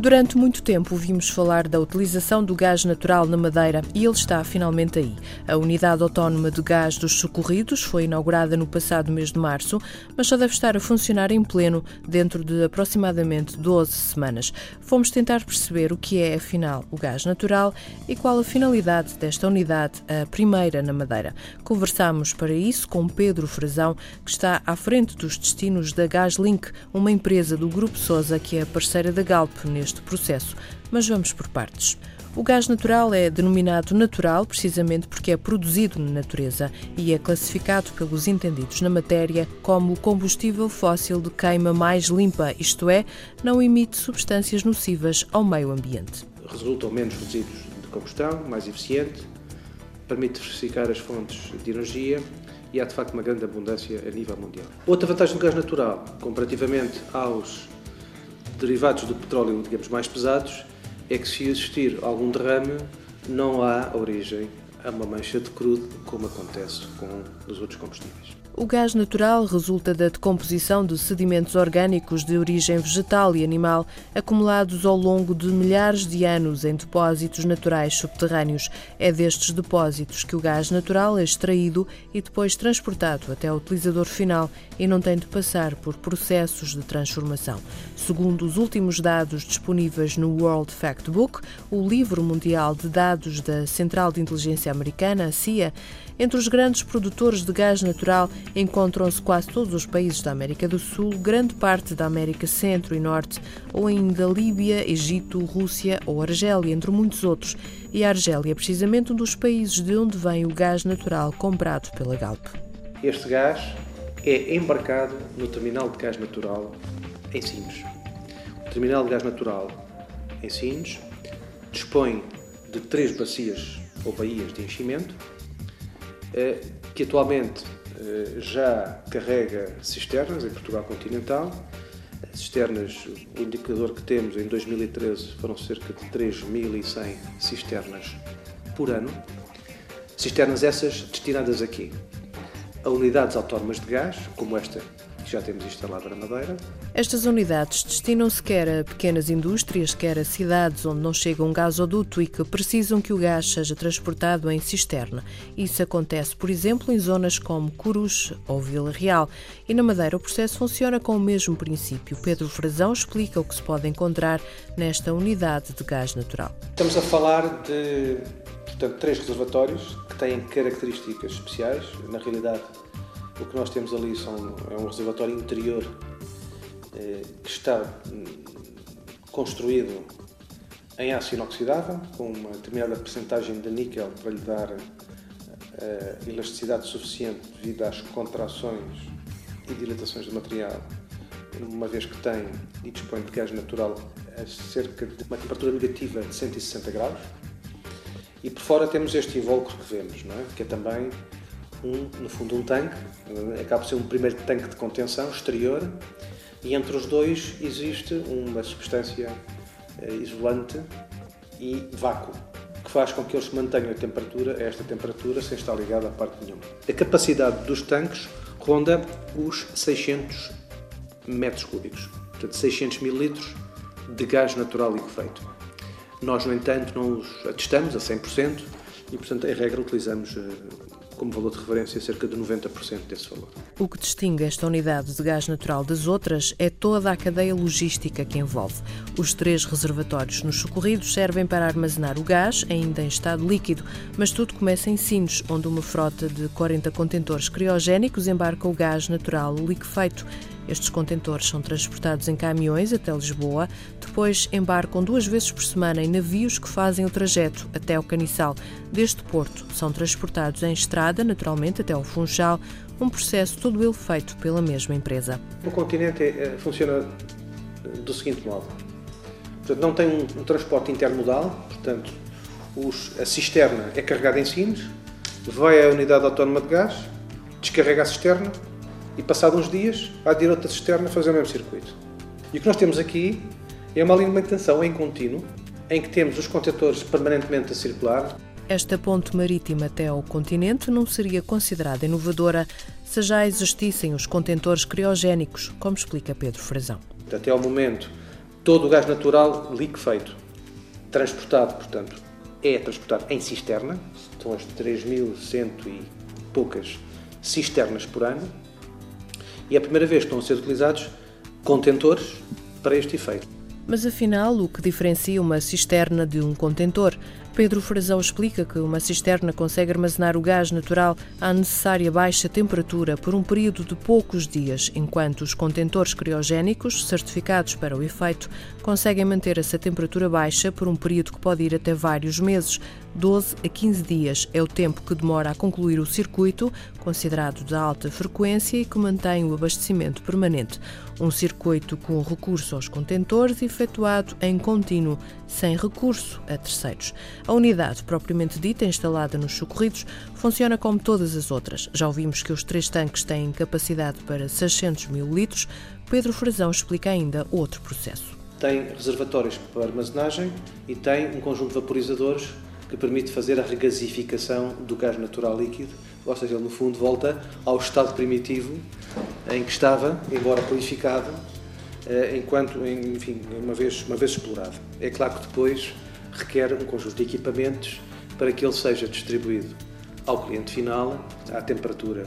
Durante muito tempo ouvimos falar da utilização do gás natural na Madeira e ele está finalmente aí. A Unidade Autónoma de Gás dos Socorridos foi inaugurada no passado mês de março, mas só deve estar a funcionar em pleno dentro de aproximadamente 12 semanas. Fomos tentar perceber o que é, afinal, o gás natural e qual a finalidade desta unidade, a primeira na Madeira. Conversámos para isso com Pedro Frazão, que está à frente dos destinos da GasLink, uma empresa do Grupo Sousa que é parceira da Galp neste este processo, mas vamos por partes. O gás natural é denominado natural precisamente porque é produzido na natureza e é classificado pelos entendidos na matéria como o combustível fóssil de queima mais limpa, isto é, não emite substâncias nocivas ao meio ambiente. Resultam menos resíduos de combustão, mais eficiente, permite diversificar as fontes de energia e há de facto uma grande abundância a nível mundial. Outra vantagem do gás natural, comparativamente aos derivados do petróleo, digamos, mais pesados, é que se existir algum derrame, não há origem a uma mancha de crudo, como acontece com os outros combustíveis. O gás natural resulta da decomposição de sedimentos orgânicos de origem vegetal e animal acumulados ao longo de milhares de anos em depósitos naturais subterrâneos. É destes depósitos que o gás natural é extraído e depois transportado até o utilizador final e não tem de passar por processos de transformação. Segundo os últimos dados disponíveis no World Factbook, o livro mundial de dados da Central de Inteligência Americana, a CIA, entre os grandes produtores de gás natural encontram-se quase todos os países da América do Sul, grande parte da América Centro e Norte, ou ainda Líbia, Egito, Rússia ou Argélia, entre muitos outros. E a Argélia é precisamente um dos países de onde vem o gás natural comprado pela Galp. Este gás é embarcado no terminal de gás natural em Sines. O terminal de gás natural em Sines dispõe de três bacias ou baías de enchimento eh, que atualmente já carrega cisternas em Portugal continental. Cisternas, o indicador que temos em 2013 foram cerca de 3.100 cisternas por ano. Cisternas essas destinadas aqui a unidades autónomas de gás, como esta já temos instalada na Madeira. Estas unidades destinam-se quer a pequenas indústrias, quer a cidades onde não chega um gasoduto e que precisam que o gás seja transportado em cisterna. Isso acontece, por exemplo, em zonas como Curus ou Vila Real. E na Madeira o processo funciona com o mesmo princípio. Pedro Frazão explica o que se pode encontrar nesta unidade de gás natural. Estamos a falar de portanto, três reservatórios que têm características especiais. Na realidade, o que nós temos ali são, é um reservatório interior eh, que está hum, construído em aço inoxidável, com uma determinada percentagem de níquel para lhe dar eh, elasticidade suficiente devido às contrações e dilatações do material, uma vez que tem e dispõe de gás natural a cerca de uma temperatura negativa de 160 graus. E por fora temos este invólucro que vemos, não é? que é também um, no fundo, um tanque, acaba por ser um primeiro tanque de contenção exterior, e entre os dois existe uma substância eh, isolante e vácuo, que faz com que eles mantenham a temperatura esta temperatura sem estar ligado a parte nenhuma. A capacidade dos tanques ronda os 600 metros cúbicos, portanto 600 mil litros de gás natural liquefeito. Nós, no entanto, não os atestamos a 100% e, portanto, em regra, utilizamos eh, como valor de referência cerca de 90% desse valor. O que distingue esta unidade de gás natural das outras é toda a cadeia logística que envolve. Os três reservatórios nos socorridos servem para armazenar o gás, ainda em estado líquido, mas tudo começa em Sines, onde uma frota de 40 contentores criogénicos embarca o gás natural liquefeito. Estes contentores são transportados em caminhões até Lisboa, depois embarcam duas vezes por semana em navios que fazem o trajeto até o Caniçal. Deste porto são transportados em estrada, naturalmente, até o Funchal, um processo todo ele feito pela mesma empresa. O continente é, funciona do seguinte modo. Portanto, não tem um, um transporte intermodal, portanto, os, a cisterna é carregada em Sines, vai à unidade autónoma de gás, descarrega a cisterna e, passado uns dias, há de ir outra cisterna fazer o mesmo circuito. E o que nós temos aqui é uma manutenção em contínuo, em que temos os contentores permanentemente a circular. Esta ponte marítima até ao continente não seria considerada inovadora se já existissem os contentores criogénicos, como explica Pedro Frazão. Até ao momento, todo o gás natural liquefeito, transportado, portanto, é transportado em cisterna, são as 3.100 e poucas cisternas por ano, e é a primeira vez que estão a ser utilizados contentores para este efeito. Mas afinal, o que diferencia uma cisterna de um contentor? Pedro Frazão explica que uma cisterna consegue armazenar o gás natural à necessária baixa temperatura por um período de poucos dias, enquanto os contentores criogénicos, certificados para o efeito, conseguem manter essa temperatura baixa por um período que pode ir até vários meses. 12 a 15 dias é o tempo que demora a concluir o circuito, considerado de alta frequência e que mantém o abastecimento permanente. Um circuito com recurso aos contentores efetuado em contínuo, sem recurso a terceiros. A unidade propriamente dita, instalada nos socorridos, funciona como todas as outras. Já ouvimos que os três tanques têm capacidade para 600 mil litros. Pedro Frazão explica ainda outro processo. Tem reservatórios para armazenagem e tem um conjunto de vaporizadores que permite fazer a regasificação do gás natural líquido, ou seja, ele no fundo volta ao estado primitivo em que estava, embora purificado, eh, enquanto, enfim, uma vez, uma vez explorado. É claro que depois requer um conjunto de equipamentos para que ele seja distribuído ao cliente final à temperatura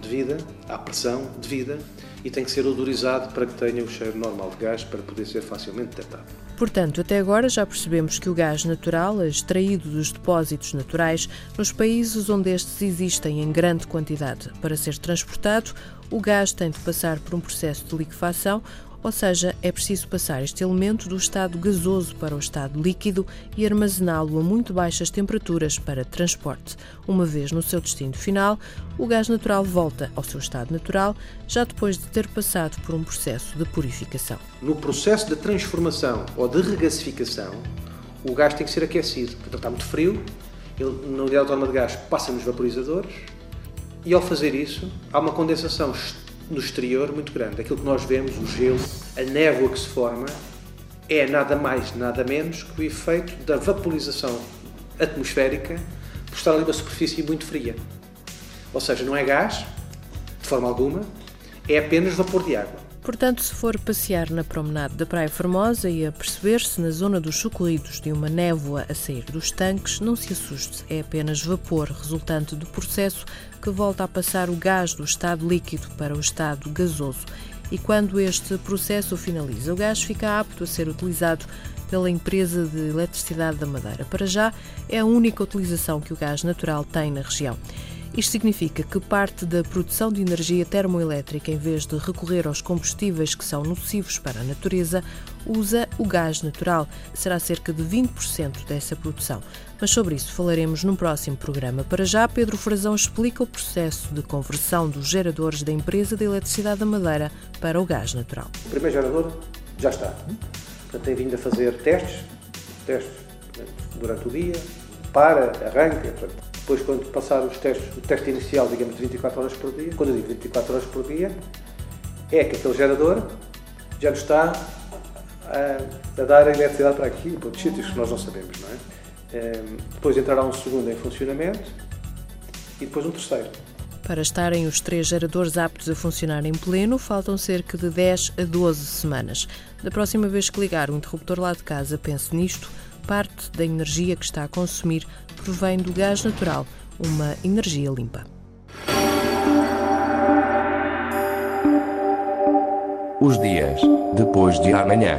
devida, à pressão devida e tem que ser odorizado para que tenha o cheiro normal de gás para poder ser facilmente detectado. Portanto, até agora já percebemos que o gás natural é extraído dos depósitos naturais nos países onde estes existem em grande quantidade. Para ser transportado, o gás tem de passar por um processo de liquefação ou seja, é preciso passar este elemento do estado gasoso para o estado líquido e armazená-lo a muito baixas temperaturas para transporte. Uma vez no seu destino final, o gás natural volta ao seu estado natural, já depois de ter passado por um processo de purificação. No processo de transformação ou de regasificação, o gás tem que ser aquecido. Portanto, está muito frio, ele, na unidade autónoma de gás passa nos vaporizadores e, ao fazer isso, há uma condensação no exterior muito grande. Aquilo que nós vemos, o gelo, a névoa que se forma, é nada mais, nada menos que o efeito da vaporização atmosférica por estar ali uma superfície muito fria. Ou seja, não é gás, de forma alguma, é apenas vapor de água. Portanto, se for passear na promenade da Praia Formosa e a perceber-se na zona dos socorridos de uma névoa a sair dos tanques, não se assuste, é apenas vapor resultante do processo que volta a passar o gás do estado líquido para o estado gasoso. E quando este processo finaliza, o gás fica apto a ser utilizado pela empresa de eletricidade da Madeira. Para já, é a única utilização que o gás natural tem na região. Isto significa que parte da produção de energia termoelétrica, em vez de recorrer aos combustíveis que são nocivos para a natureza, usa o gás natural. Será cerca de 20% dessa produção. Mas sobre isso falaremos num próximo programa. Para já, Pedro Frazão explica o processo de conversão dos geradores da empresa de eletricidade da Madeira para o gás natural. O primeiro gerador já está. Portanto, tem vindo a fazer testes, testes durante o dia, para, arranca, portanto, depois, quando passar os testes, o teste inicial, digamos, de 24 horas por dia, quando eu digo 24 horas por dia, é que aquele gerador já nos está a, a dar a eletricidade para aqui, para outros sítios que nós não sabemos, não é? Ehm, depois entrará um segundo em funcionamento e depois um terceiro. Para estarem os três geradores aptos a funcionar em pleno, faltam cerca de 10 a 12 semanas. Da próxima vez que ligar o interruptor lá de casa, pense nisto parte da energia que está a consumir provém do gás natural, uma energia limpa. Os dias depois de amanhã.